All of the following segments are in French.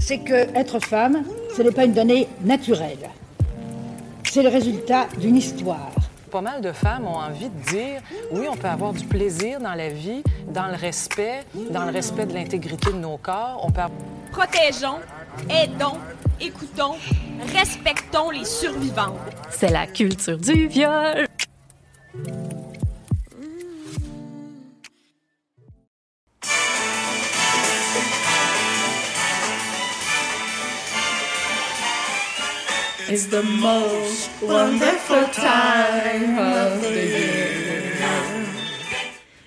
c'est que être femme, ce n'est pas une donnée naturelle. C'est le résultat d'une histoire. Pas mal de femmes ont envie de dire oui, on peut avoir du plaisir dans la vie, dans le respect, dans le respect de l'intégrité de nos corps. On peut Protégeons, aidons, écoutons, respectons les survivantes. C'est la culture du viol. It's the most wonderful time of the year.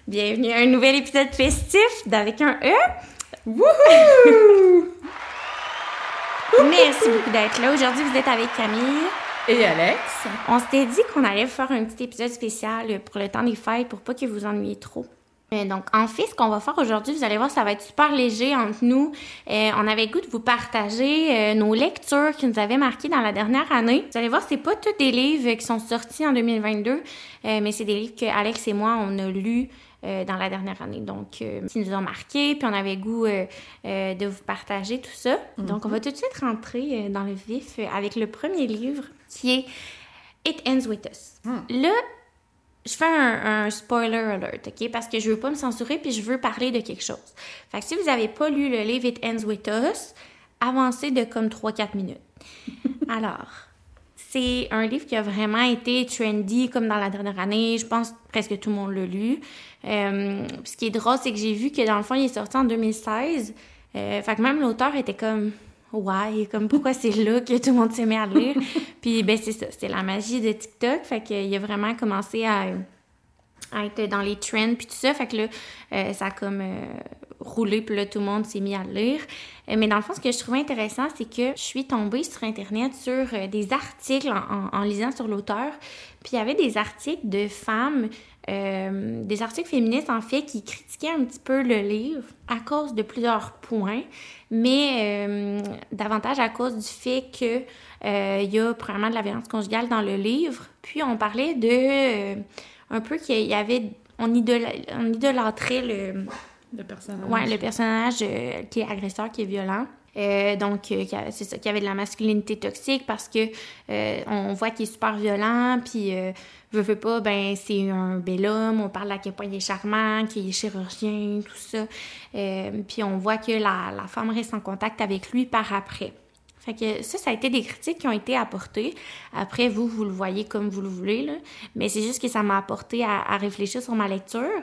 Bienvenue à un nouvel épisode festif d'Avec un E. Wouhou! Merci beaucoup d'être là. Aujourd'hui, vous êtes avec Camille. Et Alex? On s'était dit qu'on allait faire un petit épisode spécial pour le temps des fêtes pour pas que vous ennuyiez trop. Donc, en fait, ce qu'on va faire aujourd'hui, vous allez voir, ça va être super léger entre nous. Euh, on avait le goût de vous partager euh, nos lectures qui nous avaient marquées dans la dernière année. Vous allez voir, c'est pas tous des livres qui sont sortis en 2022, euh, mais c'est des livres que Alex et moi, on a lus euh, dans la dernière année. Donc, euh, qui nous ont marqués, puis on avait le goût euh, euh, de vous partager tout ça. Donc, on va tout de suite rentrer dans le vif avec le premier livre qui est It Ends With Us. Là, je fais un, un spoiler alert, OK? Parce que je veux pas me censurer puis je veux parler de quelque chose. Fait que si vous avez pas lu le livre It Ends With Us, avancez de comme 3-4 minutes. Alors, c'est un livre qui a vraiment été trendy comme dans la dernière année. Je pense que presque tout le monde l'a lu. Euh, ce qui est drôle, c'est que j'ai vu que dans le fond, il est sorti en 2016. Euh, fait que même l'auteur était comme Ouais, comme pourquoi c'est là que tout le monde s'est mis à lire? Puis ben c'est ça, c'est la magie de TikTok. Fait qu'il a vraiment commencé à, à être dans les trends puis tout ça. Fait que là, euh, ça a comme euh, roulé, puis là, tout le monde s'est mis à lire. Euh, mais dans le fond, ce que je trouvais intéressant, c'est que je suis tombée sur Internet sur des articles en, en- en lisant sur l'auteur. Puis il y avait des articles de femmes, euh, des articles féministes en fait, qui critiquaient un petit peu le livre à cause de plusieurs points, mais euh, davantage à cause du fait que euh, il y a probablement de la violence conjugale dans le livre. Puis on parlait de euh, un peu qu'il y avait on, idola- on idolâtrait le Le personnage. Ouais, le personnage euh, qui est agresseur, qui est violent. Euh, donc, euh, c'est ça, qui avait de la masculinité toxique parce que euh, on voit qu'il est super violent, puis euh, veut, veut pas, ben c'est un bel homme, on parle à quel point il est charmant, qu'il est chirurgien, tout ça. Puis on voit que la, femme reste en contact avec lui par après. Fait que ça, ça a été des critiques qui ont été apportées. Après, vous, vous le voyez comme vous le voulez, là. Mais c'est juste que ça m'a apporté à, réfléchir sur ma lecture.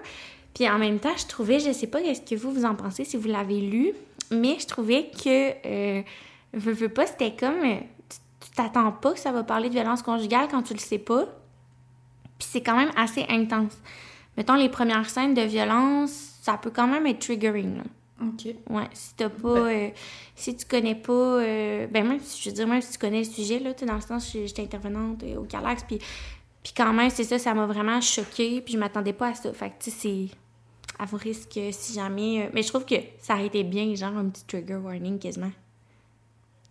Puis en même temps, je trouvais, je sais pas qu'est-ce que vous, vous en pensez si vous l'avez lu, mais je trouvais que, euh, veux, veux pas, c'était comme, euh, tu t'attends pas que ça va parler de violence conjugale quand tu le sais pas. Puis c'est quand même assez intense. Mettons, les premières scènes de violence, ça peut quand même être triggering, là. OK. Ouais, si t'as pas, euh, si tu connais pas, euh, ben même si je veux dire même si tu connais le sujet là, dans le sens j'étais intervenante au Calax puis puis quand même c'est ça, ça m'a vraiment choquée puis je m'attendais pas à ça. Fait que tu sais c'est à vos risques si jamais, euh, mais je trouve que ça aurait été bien genre un petit trigger warning quasiment.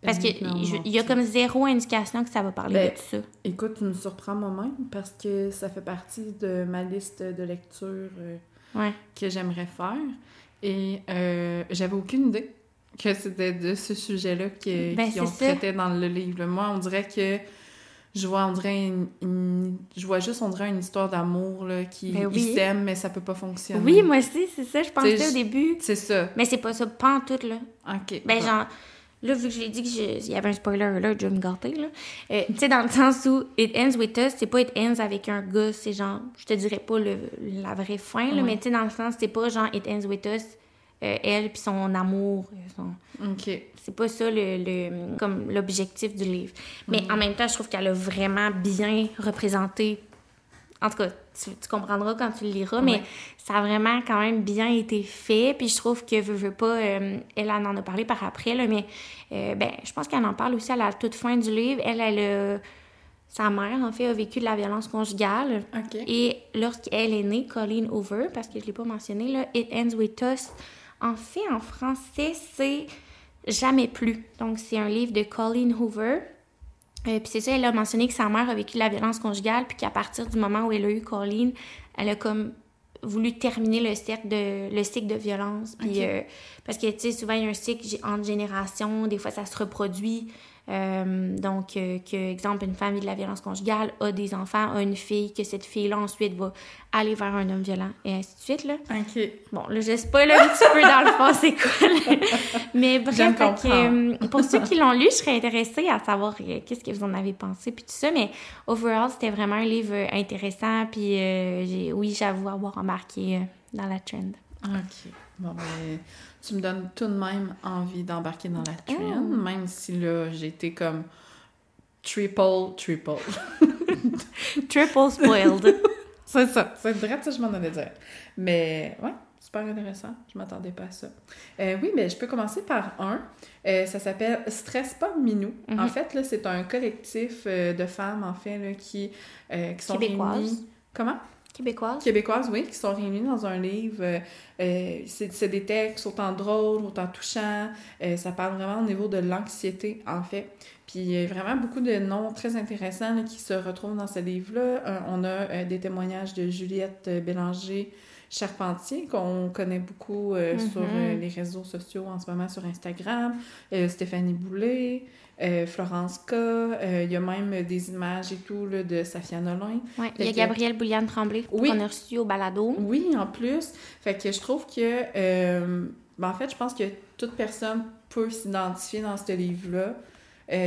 Parce que Ben, je- il y a comme zéro indication que ça va parler Ben, de tout ça. Écoute, tu me surprends moi-même parce que ça fait partie de ma liste de lectures euh, Ouais. que j'aimerais faire. Et euh, j'avais aucune idée que c'était de ce sujet-là Ben, qui ont c'est ça. traité dans le livre. Moi, on dirait que je vois, on dirait une, une- je vois juste, on dirait une histoire d'amour là, qui Ben oui. s'aiment, mais ça peut pas fonctionner. Oui, moi aussi, c'est ça, je pensais au début. C'est ça. Mais c'est pas ça, pas en tout là. OK. Ben, Bon. genre, là, vu que je l'ai dit qu'il y avait un spoiler là, je vais me gâter, là. Euh, tu sais, dans le sens où It Ends With Us, c'est pas It Ends avec un gars, c'est genre, je te dirais pas le, la vraie fin, là, Ouais. mais tu sais, dans le sens, c'est pas genre It Ends With Us, euh, elle puis son amour, euh, son- c'est pas ça le, le- comme l'objectif du livre. Mais en même temps, je trouve qu'elle a vraiment bien représenté. En tout cas, tu, tu comprendras quand tu le liras, mais Ouais. ça a vraiment quand même bien été fait. Puis je trouve que, veut, veut pas, euh, elle en a parlé par après, là, mais euh, ben, je pense qu'elle en parle aussi à la toute fin du livre. Elle, elle a- sa mère, en fait, a vécu de la violence conjugale. Et lorsqu'elle est née, Colleen Hoover, parce que je ne l'ai pas mentionné, là, It Ends With Us, en fait, en français, c'est Jamais plus. Donc, c'est un livre de Colleen Hoover. Euh, puis c'est ça, elle a mentionné que sa mère a vécu la violence conjugale, puis qu'à partir du moment où elle a eu Colleen, elle a comme voulu terminer le cercle de le cycle de violence puis euh, parce que tu sais souvent il y a un cycle entre générations des fois ça se reproduit Euh, donc euh, que exemple une femme vit de la violence conjugale a des enfants a une fille que cette fille là ensuite va aller vers un homme violent et ainsi de suite là OK. bon là je spoil un petit peu dans le fond c'est quoi là. mais bref que, euh, pour ceux qui l'ont lu je serais intéressée à savoir euh, qu'est-ce que vous en avez pensé puis tout ça mais overall c'était vraiment un livre intéressant puis euh, oui j'avoue avoir embarqué euh, dans la trend OK. Bon, ben, tu me donnes tout de même envie d'embarquer dans la trend, même si là, été comme triple, triple. triple spoiled c'est ça. C'est vrai ça, je m'en allais dire. Mais, ouais, super intéressant. Je m'attendais pas à ça. Euh, oui, mais je peux commencer par un. Euh, ça s'appelle Stress pas Minou. Mhm. En fait, là, c'est un collectif euh, de femmes, en fait, là, qui, euh, qui sont Québécoises. réunies... Comment? Québécoise québécoises, oui, qui sont réunies dans un livre. Euh, euh, c'est des textes autant drôles, autant touchants. Euh, ça parle vraiment au niveau de l'anxiété, en fait. Puis il vraiment beaucoup de noms très intéressants qui se retrouvent dans ce livre-là. On a des témoignages de Juliette Bélanger. Charpentier, qu'on connaît beaucoup euh, Mhm. sur euh, les réseaux sociaux en ce moment sur Instagram, euh, Stéphanie Boulay, Florence K, il y a même des images et tout là, de Safia Nolin. Ouais, il y a que- Gabrielle Bouliane Tremblay Oui. qu'on a reçu au balado. Oui, en plus. Fait que je trouve que, ben, en fait, je pense que toute personne peut s'identifier dans ce livre-là,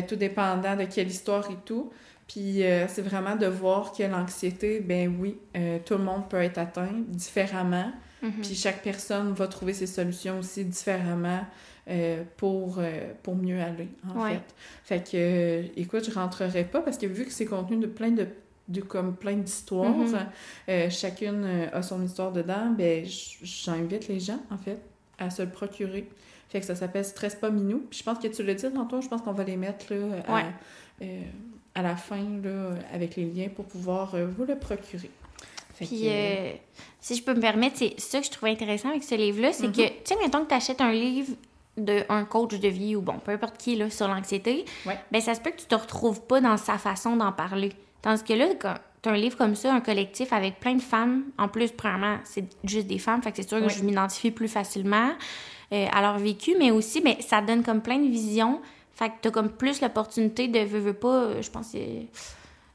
tout dépendant de quelle histoire et tout. Puis euh, c'est vraiment de voir que l'anxiété, ben oui, euh, tout le monde peut être atteint différemment. Mhm. Puis chaque personne va trouver ses solutions aussi différemment euh, pour, pour mieux aller, en Ouais. fait. Fait que, écoute, je rentrerai pas parce que vu que c'est contenu de plein de, de comme plein d'histoires, Mhm. euh, chacune a son histoire dedans, ben j'invite les gens, en fait, à se le procurer. Fait que ça s'appelle Stress pas minou. Puis je pense que tu l'as dit tantôt, je pense qu'on va les mettre là, à, Ouais. Euh, à la fin là, avec les liens pour pouvoir euh, vous le procurer. Fait Puis, que, euh, si je peux me permettre, c'est ça que je trouvais intéressant avec ce livre-là, c'est que, tu sais, mettons que tu achètes un livre d'un coach de vie ou bon, peu importe qui, là, sur l'anxiété, Ouais. ben ça se peut que tu te retrouves pas dans sa façon d'en parler. Tandis que là, quand t'as un livre comme ça, un collectif avec plein de femmes, en plus, premièrement, c'est juste des femmes, fait que c'est sûr que je m'identifie plus facilement euh, à leur vécu, mais aussi, ben, ça donne comme plein de visions, fait que t'as comme plus l'opportunité de, veux, veux pas, euh, je pense, que c'est-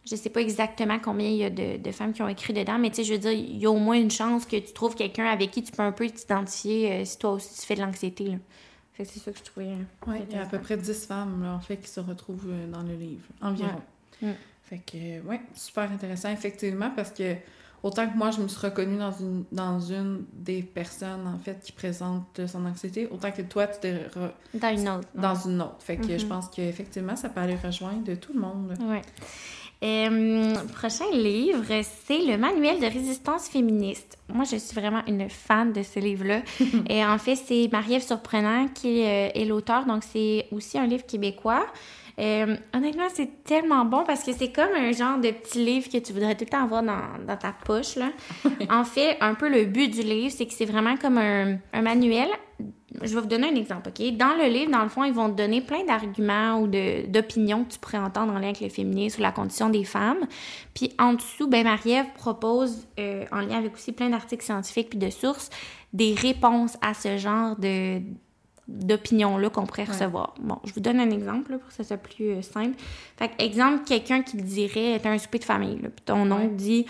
je sais pas exactement combien il y a de, de femmes qui ont écrit dedans, mais tu sais, je veux dire, il y a au moins une chance que tu trouves quelqu'un avec qui tu peux un peu t'identifier euh, si toi aussi tu fais de l'anxiété. Là. Fait que c'est ça que je trouvais. euh, Oui, il y a à peu près 10 femmes, là, en fait, qui se retrouvent euh, dans le livre, environ. Ouais. Mm. Fait que, ouais, super intéressant, effectivement, parce que autant que moi, je me suis reconnue dans une, dans une des personnes, en fait, qui présente son anxiété, autant que toi, tu t'es re- Dans une autre. dans une autre. Fait que je Mhm. pense qu'effectivement, ça peut aller rejoindre tout le monde. Euh, prochain livre, c'est le manuel de résistance féministe. Moi, je suis vraiment une fan de ce livre-là. Et en fait, c'est Marie-Ève Surprenant qui euh, est l'auteur, donc c'est aussi un livre québécois. Euh, honnêtement, c'est tellement bon parce que c'est comme un genre de petit livre que tu voudrais tout le temps avoir dans, dans ta poche. Là. en fait, un peu le but du livre, c'est que c'est vraiment comme un, un manuel. Je vais vous donner un exemple, OK? Dans le livre, dans le fond, ils vont te donner plein d'arguments ou d'opinions que tu pourrais entendre en lien avec le féminisme ou la condition des femmes. Puis en dessous, ben Marie-Ève propose, euh, en lien avec aussi plein d'articles scientifiques puis de sources, des réponses à ce genre de d'opinions-là qu'on pourrait recevoir. Bon, je vous donne un exemple là, pour que ça soit plus euh, simple. Fait que, exemple, quelqu'un qui dirait, t'as un souper de famille, puis ton oncle dit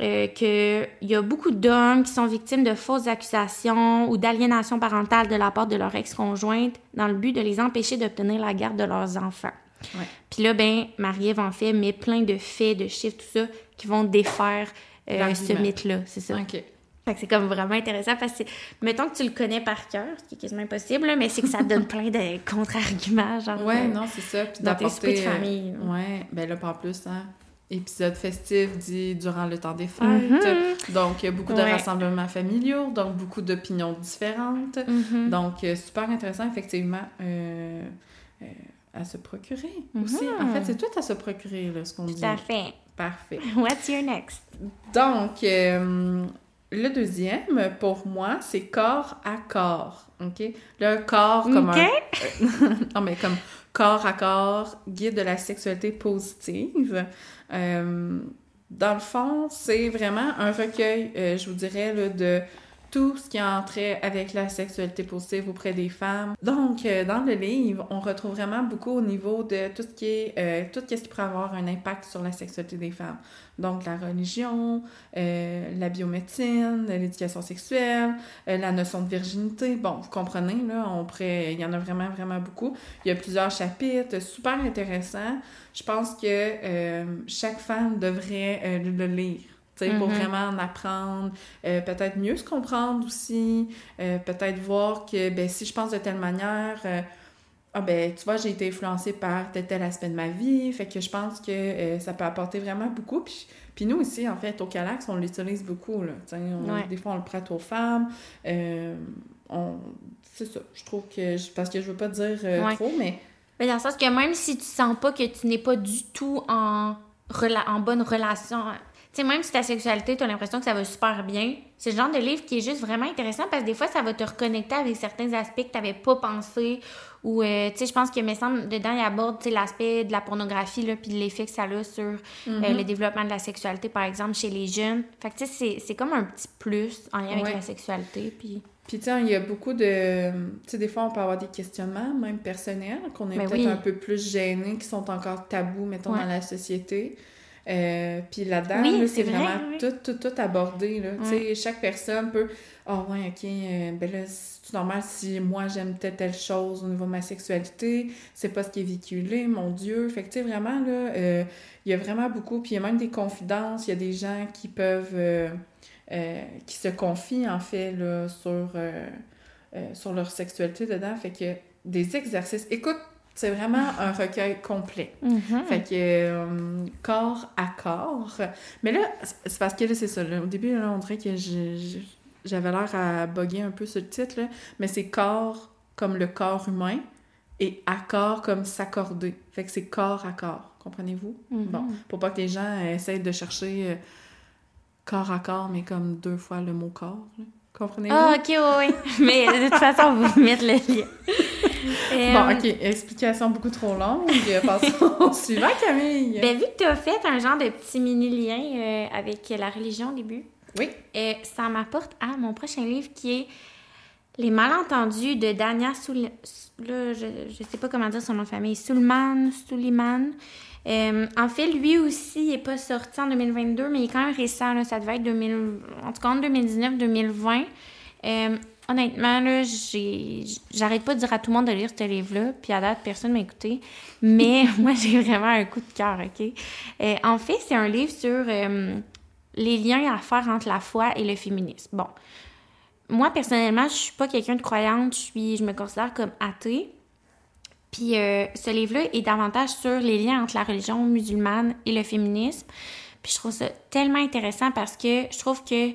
euh, qu'il y a beaucoup d'hommes qui sont victimes de fausses accusations ou d'aliénation parentale de la part de leur ex-conjointe dans le but de les empêcher d'obtenir la garde de leurs enfants. Ouais. Puis là, ben, Marie-Ève en fait met plein de faits, de chiffres, tout ça, qui vont défaire euh, ce mythe-là, c'est ça. OK. Fait que c'est comme vraiment intéressant parce que, mettons que tu le connais par cœur, ce qui est quasiment impossible, là, mais c'est que ça donne plein de contre-arguments, genre. Ouais, euh, non, c'est ça. Puis de d'apporter, euh, famille, là. Ouais, ben là, pas en plus, hein. Épisode festif dit durant le temps des fêtes. Donc, il y a beaucoup de Ouais. rassemblements familiaux, donc beaucoup d'opinions différentes. Mhm. Donc, euh, super intéressant, effectivement, euh, euh, à se procurer aussi. Mhm. En fait, c'est tout à se procurer, là, ce qu'on dit. Tout à fait. Parfait. What's your next? Donc, euh, le deuxième, pour moi, c'est corps à corps. OK? Le corps comme un... non, mais comme corps à corps, guide de la sexualité positive. Euh, Dans le fond, c'est vraiment un recueil, euh, je vous dirais, là, de tout ce qui a trait avec la sexualité positive auprès des femmes. Donc, euh, dans le livre, on retrouve vraiment beaucoup au niveau de tout ce qui est, euh, tout ce qui pourrait avoir un impact sur la sexualité des femmes. Donc, la religion, euh, la biomédecine, l'éducation sexuelle, la notion de virginité. Bon, vous comprenez, là, on pourrait, il y en a vraiment, vraiment beaucoup. Il y a plusieurs chapitres, super intéressants. Je pense que chaque femme devrait le lire pour mm-hmm. vraiment en apprendre, euh, peut-être mieux se comprendre aussi, euh, peut-être voir que ben, si je pense de telle manière, euh, ah ben tu vois, j'ai été influencée par tel tel aspect de ma vie, fait que je pense que ça peut apporter vraiment beaucoup. Puis, puis nous ici, en fait, au Calax, on l'utilise beaucoup, là. Des fois, on le prête aux femmes. on... C'est ça, je trouve que... Parce que je veux pas dire trop, mais... Mais dans le sens que même si tu sens pas que tu n'es pas du tout en, en bonne relation sais, même si ta sexualité, tu as l'impression que ça va super bien, c'est le genre de livre qui est juste vraiment intéressant parce que des fois, ça va te reconnecter avec certains aspects que tu n'avais pas pensé. Ou, euh, tu sais, je pense que, me semble, dedans, il aborde l'aspect de la pornographie, là, puis l'effet que ça a sur euh, mm-hmm. le développement de la sexualité, par exemple, chez les jeunes. Fait que, tu sais, c'est comme un petit plus en lien avec la sexualité. Puis. Puis, tu il y a beaucoup de. Tu sais, des fois, on peut avoir des questionnements, même personnels, qu'on est ben peut-être un peu plus gênés, qui sont encore tabous, mettons, dans la société. Euh, puis là-dedans, c'est vraiment tout, tout, tout abordé. Là. sais Chaque personne peut. Ah oh, ouais, ok, euh, ben là, c'est normal si moi j'aime telle, telle chose au niveau de ma sexualité, c'est pas ce qui est véhiculé, mon Dieu. Fait que, tu sais, vraiment, là, euh, il y a vraiment beaucoup. Puis il y a même des confidences, il y a des gens qui peuvent. qui se confient, en fait, là, sur, sur leur sexualité dedans. Fait que des exercices. Écoute, c'est vraiment un recueil complet. Mm-hmm. Fait que euh, corps à corps. Mais là, c'est parce que là, c'est ça. Au début, là, on dirait que j'avais l'air à bugger un peu ce titre, là. mais c'est corps comme le corps humain et accord comme s'accorder. Fait que c'est corps à corps. Comprenez-vous? Mm-hmm. Bon, pour pas que les gens essayent de chercher euh, corps à corps, mais comme deux fois le mot corps. Comprenez-vous? Ah, ok, oui, mais de toute façon, vous mettre le lien. Bon, OK. Explication beaucoup trop longue. Passons au suivant, Camille. Ben, vu que tu as fait un genre de petit mini-lien euh, avec la religion au début, oui. Euh, ça m'apporte à mon prochain livre qui est Les malentendus de Dania Soul... Là, je ne sais pas comment dire son nom de famille. Sulman, Suliman. Euh, en fait, lui aussi, il n'est pas sorti en 2022, mais il est quand même récent. Là, ça devait être 2000... en tout cas en 2019-2020 honnêtement, là, j'ai... j'arrête pas de dire à tout le monde de lire ce livre-là, puis à date, personne m'a écouté. Mais moi, j'ai vraiment un coup de cœur, OK? Euh, en fait, c'est un livre sur euh, les liens à faire entre la foi et le féminisme. Bon. Moi, personnellement, je suis pas quelqu'un de croyante, je, suis, je me considère comme athée. Puis euh, ce livre-là est davantage sur les liens entre la religion musulmane et le féminisme. Puis je trouve ça tellement intéressant parce que je trouve que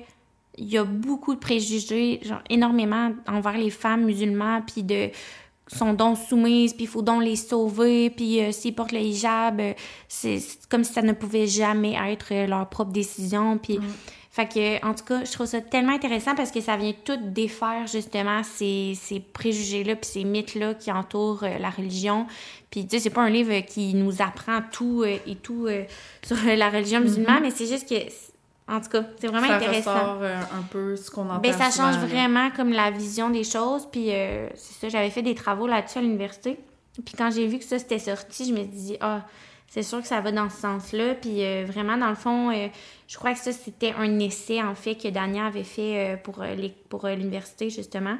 il y a beaucoup de préjugés, genre énormément envers les femmes musulmanes, puis de sont donc soumises, puis il faut donc les sauver, puis euh, s'ils portent le hijab, euh, c'est comme si ça ne pouvait jamais être euh, leur propre décision, puis... Mm. Fait que, en tout cas, je trouve ça tellement intéressant parce que ça vient tout défaire, justement, ces, ces préjugés-là puis ces mythes-là qui entourent la religion. Puis, tu sais, c'est pas un livre qui nous apprend tout et tout sur la religion musulmane, mm-hmm. mais c'est juste que en tout cas, c'est vraiment intéressant. Ça ressort euh, un peu ce qu'on entend ben, ça change vraiment comme la vision des choses. Puis euh, c'est ça, j'avais fait des travaux là-dessus à l'université. Puis quand j'ai vu que ça s'était sorti, je me dis ah, c'est sûr que ça va dans ce sens-là. Puis euh, vraiment, dans le fond, je crois que ça, c'était un essai, en fait, que Dania avait fait pour, les, pour l'université, justement.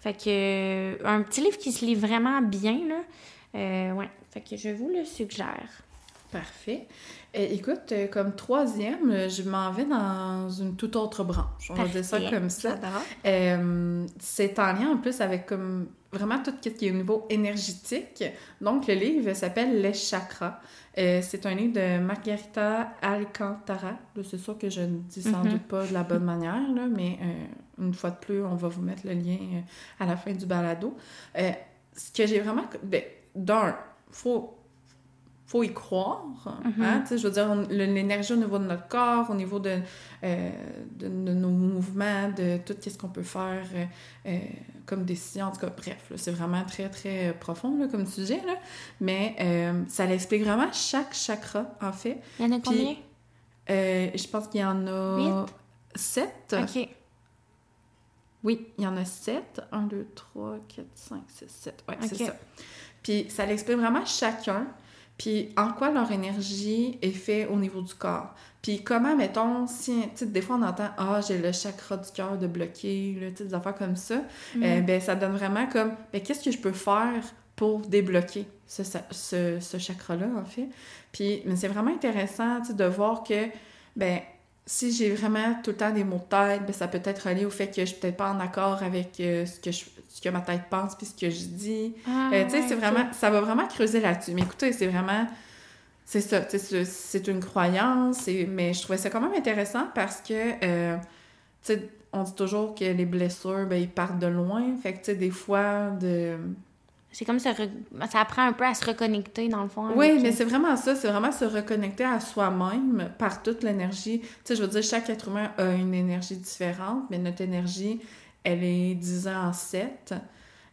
Fait que un petit livre qui se lit vraiment bien, là. ouais. Fait que je vous le suggère. Parfait. Euh, écoute, euh, comme troisième, euh, je m'en vais dans une toute autre branche. On va dire ça comme ça. c'est en lien en plus avec comme vraiment tout ce qui est au niveau énergétique. Donc, le livre s'appelle Les chakras. c'est un livre de Margarita Alcantara. C'est sûr que je ne dis sans mm-hmm. doute pas de la bonne manière, là, mais une fois de plus, on va vous mettre le lien à la fin du balado. ce que j'ai vraiment... Ben, d'un, faut faut y croire. Mm-hmm. hein? Je veux dire, l'énergie au niveau de notre corps, au niveau de, euh, de, nos mouvements, de tout ce qu'on peut faire euh, euh, comme décision. En tout cas, bref, c'est vraiment très, très profond là, comme sujet. Là. Mais ça l'explique vraiment chaque chakra, en fait. Il y en a combien? Euh, je pense qu'il y en a Huit? sept. OK. Oui, il y en a sept. Un, deux, trois, quatre, cinq, six, sept. Ouais, c'est Ok. ça. Puis ça l'explique vraiment chacun, puis en quoi leur énergie est faite au niveau du corps? Puis comment, mettons, si, tu sais, des fois on entend « Ah, j'ai le chakra du cœur de bloqué », des affaires comme ça. Euh, ben, ça donne vraiment comme « Ben, qu'est-ce que je peux faire pour débloquer ce, ce, ce chakra-là, en fait? » Puis, mais c'est vraiment intéressant, tu sais, de voir que, ben, si j'ai vraiment tout le temps des maux de tête, ben, ça peut être relié au fait que je suis peut-être pas en accord avec euh, ce, que je, ce que ma tête pense puis ce que je dis. Ah, Euh, tu sais, ouais, c'est vraiment... Ça va vraiment creuser là-dessus. Mais écoutez, c'est vraiment... C'est ça, c'est une croyance, mais je trouvais ça quand même intéressant parce que, euh, tu sais, on dit toujours que les blessures, ben, ils partent de loin. Fait que, tu sais, des fois, de... C'est comme ça, ça apprend un peu à se reconnecter dans le fond. Oui, mais c'est vraiment ça, c'est vraiment se reconnecter à soi-même par toute l'énergie. Tu sais, je veux dire, chaque être humain a une énergie différente, mais notre énergie, elle est divisée en sept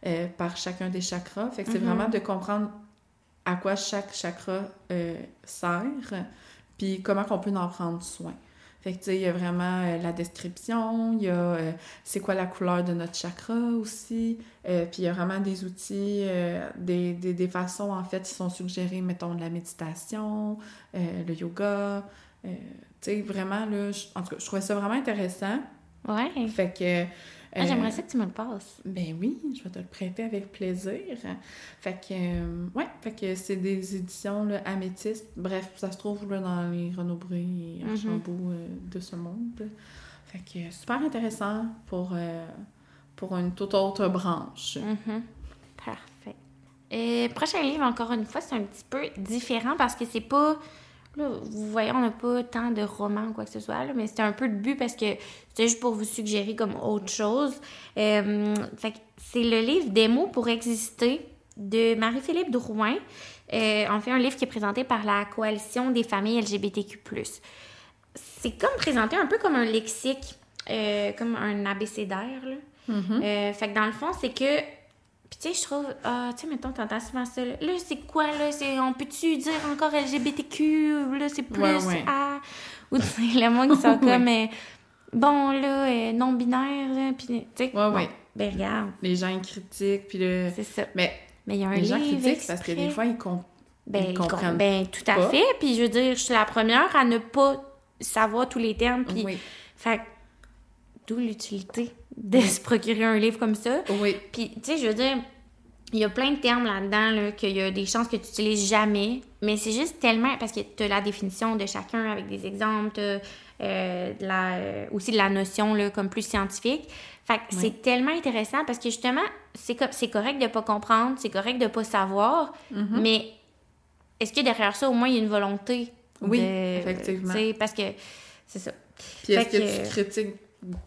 euh, par chacun des chakras. Fait que c'est Mhm. vraiment de comprendre à quoi chaque chakra euh, sert, puis comment qu'on peut en prendre soin. Fait que, tu sais, il y a vraiment euh, la description, il y a euh, c'est quoi la couleur de notre chakra aussi, euh, puis il y a vraiment des outils, des, des, des façons, en fait, qui sont suggérées, mettons, de la méditation, le yoga, tu sais, vraiment, là, je- en tout cas, je trouvais ça vraiment intéressant. Ouais. Fait que... Ah, euh, J'aimerais ça que tu me le passes. ben oui, je vais te le prêter avec plaisir. Fait que, euh, ouais, fait que c'est des éditions là, améthystes. Bref, ça se trouve là, dans les Renaud-Bré et Mhm. Archambault euh, de ce monde. Fait que super intéressant pour, euh, pour une toute autre branche. Mhm. Parfait. Et prochain livre, encore une fois, c'est un petit peu différent parce que c'est pas. Là, vous voyez, on n'a pas tant de romans ou quoi que ce soit, là, mais c'était un peu le but parce que c'était juste pour vous suggérer comme autre chose. Euh, fait que c'est le livre Des mots pour exister de Marie-Philippe Drouin. Euh, en fait, un livre qui est présenté par la Coalition des familles LGBTQ. C'est comme présenté un peu comme un lexique, euh, comme un abécédaire. Là. Euh, fait que dans le fond, c'est que. Puis tu sais, je trouve. Ah, tu sais, mettons, t'entends souvent ça. Là, Là, c'est quoi, là? C'est, on peut-tu dire encore LGBTQ? Là, c'est plus Ouais, ouais. A? Ou tu sais, le monde qui sont comme. euh, bon, là, euh, non-binaire. là, Puis, tu sais. Ouais, bon, ouais. Ben, regarde, Les gens ils critiquent, puis le... c'est ça. Mais Mais il y a un les gens critiquent parce que des fois, ils comprennent Ben, ils ils com- comprennent ben, tout à pas. fait. Puis je veux dire, je suis la première à ne pas savoir tous les termes. Puis, Oui, fait que, d'où l'utilité de se procurer un livre comme ça. oui, Puis, tu sais, je veux dire, il y a plein de termes là-dedans, là, qu'il y a des chances que tu n'utilises jamais. Mais c'est juste tellement. Parce que tu as la définition de chacun avec des exemples, euh, de la, euh, aussi de la notion là, comme plus scientifique. Fait que c'est tellement intéressant parce que justement, c'est, co- c'est correct de pas comprendre, c'est correct de pas savoir, Mhm. mais est-ce que derrière ça, au moins, il y a une volonté? Oui, de- effectivement. parce que c'est ça. Puis est-ce que, que- tu critiques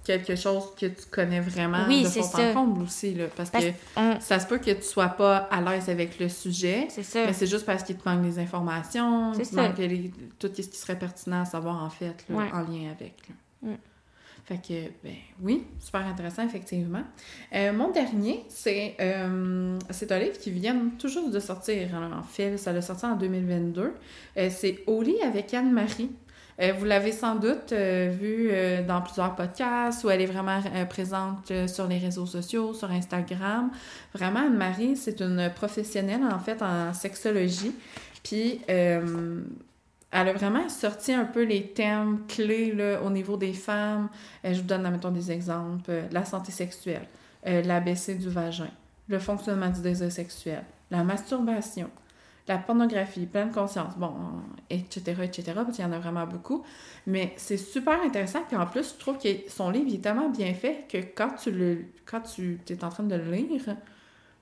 quelque chose que tu connais vraiment Oui, de fond en comble aussi, là? Parce, Parce que on- ça se peut que tu sois pas à l'aise avec le sujet, C'est ça. mais c'est juste parce qu'il te manque des informations, il te ça. manque les- tout ce qui serait pertinent à savoir, en fait, là, Ouais. en lien avec. là. Mm. Fait que, ben oui, super intéressant, effectivement. Euh, mon dernier, c'est euh, c'est un livre qui vient tout juste de sortir. En fait, ça l'a sorti en 2022. Euh, c'est lit avec Anne-Marie. Euh, vous l'avez sans doute euh, vu euh, dans plusieurs podcasts où elle est vraiment euh, présente sur les réseaux sociaux, sur Instagram. Vraiment, Anne-Marie, c'est une professionnelle en fait en sexologie. Puis, elle a vraiment sorti un peu les thèmes clés au niveau des femmes. Je vous donne, mettons, des exemples. La santé sexuelle, l'ABC du vagin, le fonctionnement du désir sexuel, la masturbation, la pornographie, pleine conscience, bon, etc., etc., parce qu'il y en a vraiment beaucoup. Mais c'est super intéressant. Puis en plus, je trouve que son livre il est tellement bien fait que quand tu le quand tu es en train de le lire,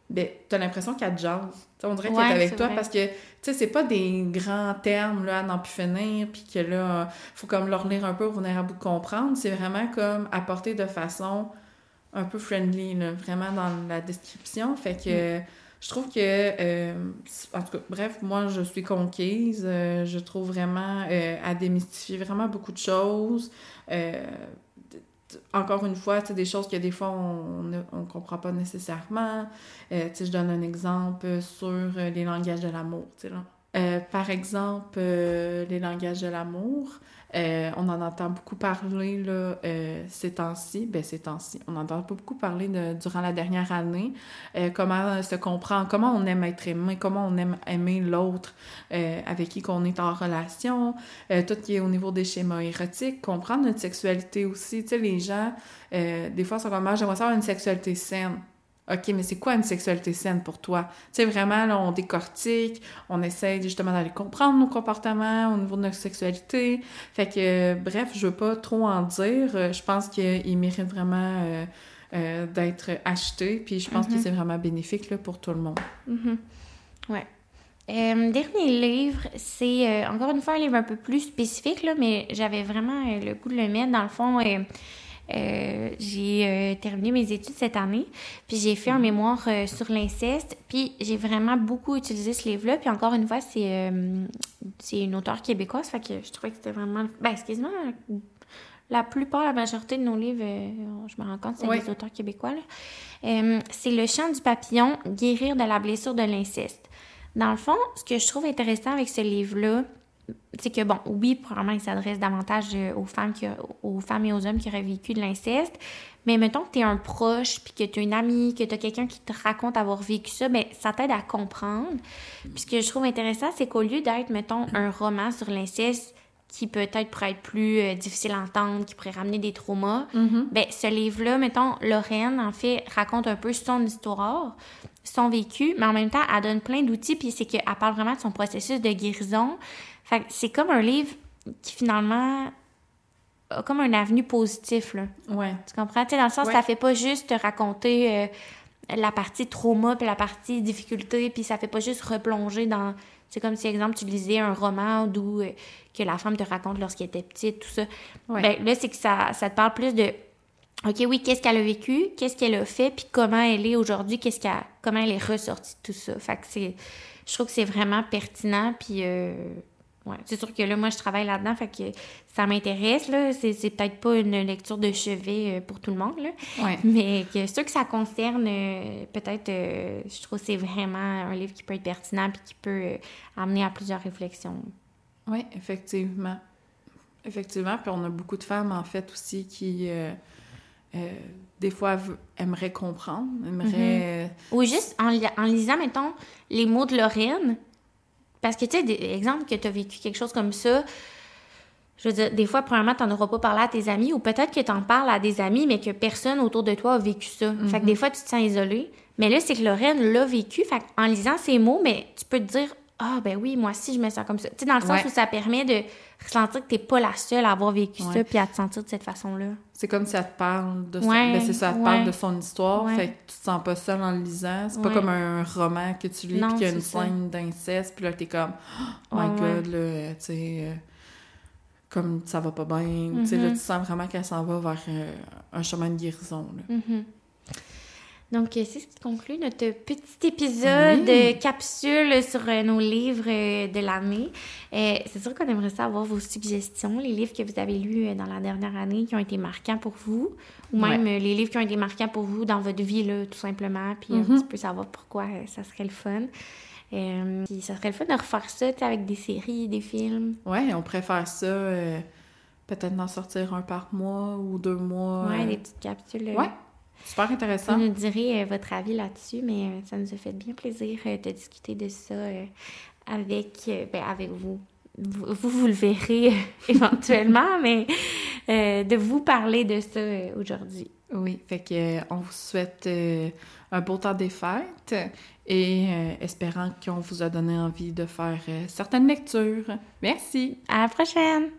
ben, t'as l'impression qu'elle jase. T'sais, on dirait qu'elle Ouais, est avec toi vrai. parce que, tu sais, c'est pas des grands termes, là, à n'en plus finir, puis que là, euh, faut comme leur lire un peu pour venir à bout de comprendre. C'est vraiment comme apporté de façon un peu friendly, là, vraiment dans la description. Fait que je trouve que, euh, en tout cas, bref, moi, je suis conquise. Euh, je trouve vraiment, euh, à démystifier vraiment beaucoup de choses. Encore une fois, des choses que des fois, on ne comprend pas nécessairement. Je donne un exemple sur les langages de l'amour, par exemple, les langages de l'amour. Euh, on en entend beaucoup parler là, euh, ces temps-ci. Ben, ces temps-ci. On en entend beaucoup parler de, durant la dernière année. Euh, comment se comprend, comment on aime être aimé, comment on aime aimer l'autre avec qui qu'on est en relation. Tout qui est au niveau des schémas érotiques. Comprendre notre sexualité aussi. Tu sais, les gens, des fois, sont comme, j'aimerais savoir une sexualité saine. OK, mais c'est quoi une sexualité saine pour toi? Tu sais, vraiment, là, on décortique, on essaie justement d'aller comprendre nos comportements au niveau de notre sexualité. Fait que, euh, bref, je veux pas trop en dire. Euh, Je pense qu'il mérite vraiment euh, euh, d'être acheté, puis je pense que c'est vraiment bénéfique là, pour tout le monde. Mhm. Ouais. Dernier livre, c'est encore une fois un livre un peu plus spécifique, là, mais j'avais vraiment le goût de le mettre. Dans le fond, euh, j'ai euh, terminé mes études cette année, puis j'ai fait un mémoire euh, sur l'inceste, puis j'ai vraiment beaucoup utilisé ce livre-là. Puis encore une fois, c'est c'est une auteure québécoise, fait que je trouvais que c'était vraiment... Ben, excuse-moi, la plupart, la majorité de nos livres, je me rends compte, c'est Oui. des auteurs québécois. là. C'est Le chant du papillon, guérir de la blessure de l'inceste. Dans le fond, ce que je trouve intéressant avec ce livre-là, c'est que, bon, oui, probablement, il s'adresse davantage euh, aux femmes, qui, aux femmes et aux hommes qui auraient vécu de l'inceste, mais mettons que tu es un proche, puis que tu as une amie, que tu as quelqu'un qui te raconte avoir vécu ça, ben ça t'aide à comprendre. Puis ce que je trouve intéressant, c'est qu'au lieu d'être, mettons, un roman sur l'inceste qui peut-être pourrait être plus euh, difficile à entendre, qui pourrait ramener des traumas, ben ce livre-là, mettons, Lorraine, en fait, raconte un peu son histoire, son vécu, mais en même temps, elle donne plein d'outils, puis c'est qu'elle parle vraiment de son processus de guérison. Fait que c'est comme un livre qui, finalement, a comme un avenue positif, là. Ouais. Tu comprends? Tu sais, dans le sens, Ouais. ça fait pas juste te raconter euh, la partie trauma puis la partie difficulté, puis ça fait pas juste replonger dans... C'est comme si, exemple, tu lisais un roman d'où euh, que la femme te raconte lorsqu'elle était petite, tout ça. Ouais. Ben, là, c'est que ça, ça te parle plus de... OK, oui, qu'est-ce qu'elle a vécu, qu'est-ce qu'elle a fait, puis comment elle est aujourd'hui, qu'est-ce qu'elle, comment elle est ressortie de tout ça. Fait que c'est... Je trouve que c'est vraiment pertinent, puis... euh, Ouais, c'est sûr que là, moi, je travaille là-dedans, fait que ça m'intéresse, là. C'est, c'est peut-être pas une lecture de chevet euh, pour tout le monde, là. Ouais. Mais que ceux que ça concerne, euh, peut-être, euh, je trouve que c'est vraiment un livre qui peut être pertinent puis qui peut euh, amener à plusieurs réflexions. Oui, effectivement. Effectivement. Puis on a beaucoup de femmes, en fait, aussi, qui, euh, euh, des fois, aimeraient comprendre, aimeraient... Ou juste en, li- en lisant, mettons, les mots de Lorraine. Parce que, tu sais, des exemples que tu as vécu quelque chose comme ça, je veux dire, des fois, premièrement, tu n'en auras pas parlé à tes amis, ou peut-être que tu en parles à des amis, mais que personne autour de toi a vécu ça. Fait que des fois, tu te sens isolé. Mais là, c'est que Lorraine l'a vécu. Fait en lisant ces mots, mais tu peux te dire, ah, ben oui, moi aussi, je me sens comme ça. Tu sais, dans le sens Ouais. où ça permet de ressentir que tu pas la seule à avoir vécu Ouais. ça, puis à te sentir de cette façon-là. C'est comme si elle te parle de son... Ouais, ben, c'est ça, elle te ouais. parle de son histoire, Ouais. fait que tu te sens pas seule en le lisant. C'est pas comme un roman que tu lis, puis qu'il y a une ça. scène d'inceste, puis là, t'es comme « Oh my Ouais, ouais. God, là, tu sais... euh, comme ça va pas bien. Tu sais, là, Mhm. tu sens vraiment qu'elle s'en va vers euh, un chemin de guérison, là. Mhm. Donc, euh, c'est ce qui conclut notre petit épisode Oui. de capsule sur euh, nos livres euh, de l'année. C'est sûr qu'on aimerait ça avoir vos suggestions, les livres que vous avez lus dans la dernière année qui ont été marquants pour vous, ou même les livres qui ont été marquants pour vous dans votre vie, là, tout simplement, puis un Mhm. petit peu savoir pourquoi ça serait le fun. Euh, puis ça serait le fun de refaire ça avec des séries, des films. Ouais, on préfère ça, euh, peut-être d'en sortir un par mois ou deux mois. Ouais, euh, des petites capsules. ouais, super Vous intéressant. nous direz euh, votre avis là-dessus, mais euh, ça nous a fait bien plaisir euh, de discuter de ça avec, ben, avec vous. Vous, vous, vous le verrez éventuellement, mais de vous parler de ça aujourd'hui. Oui, fait que on vous souhaite un beau temps des fêtes et espérant qu'on vous a donné envie de faire certaines lectures. Merci. À la prochaine!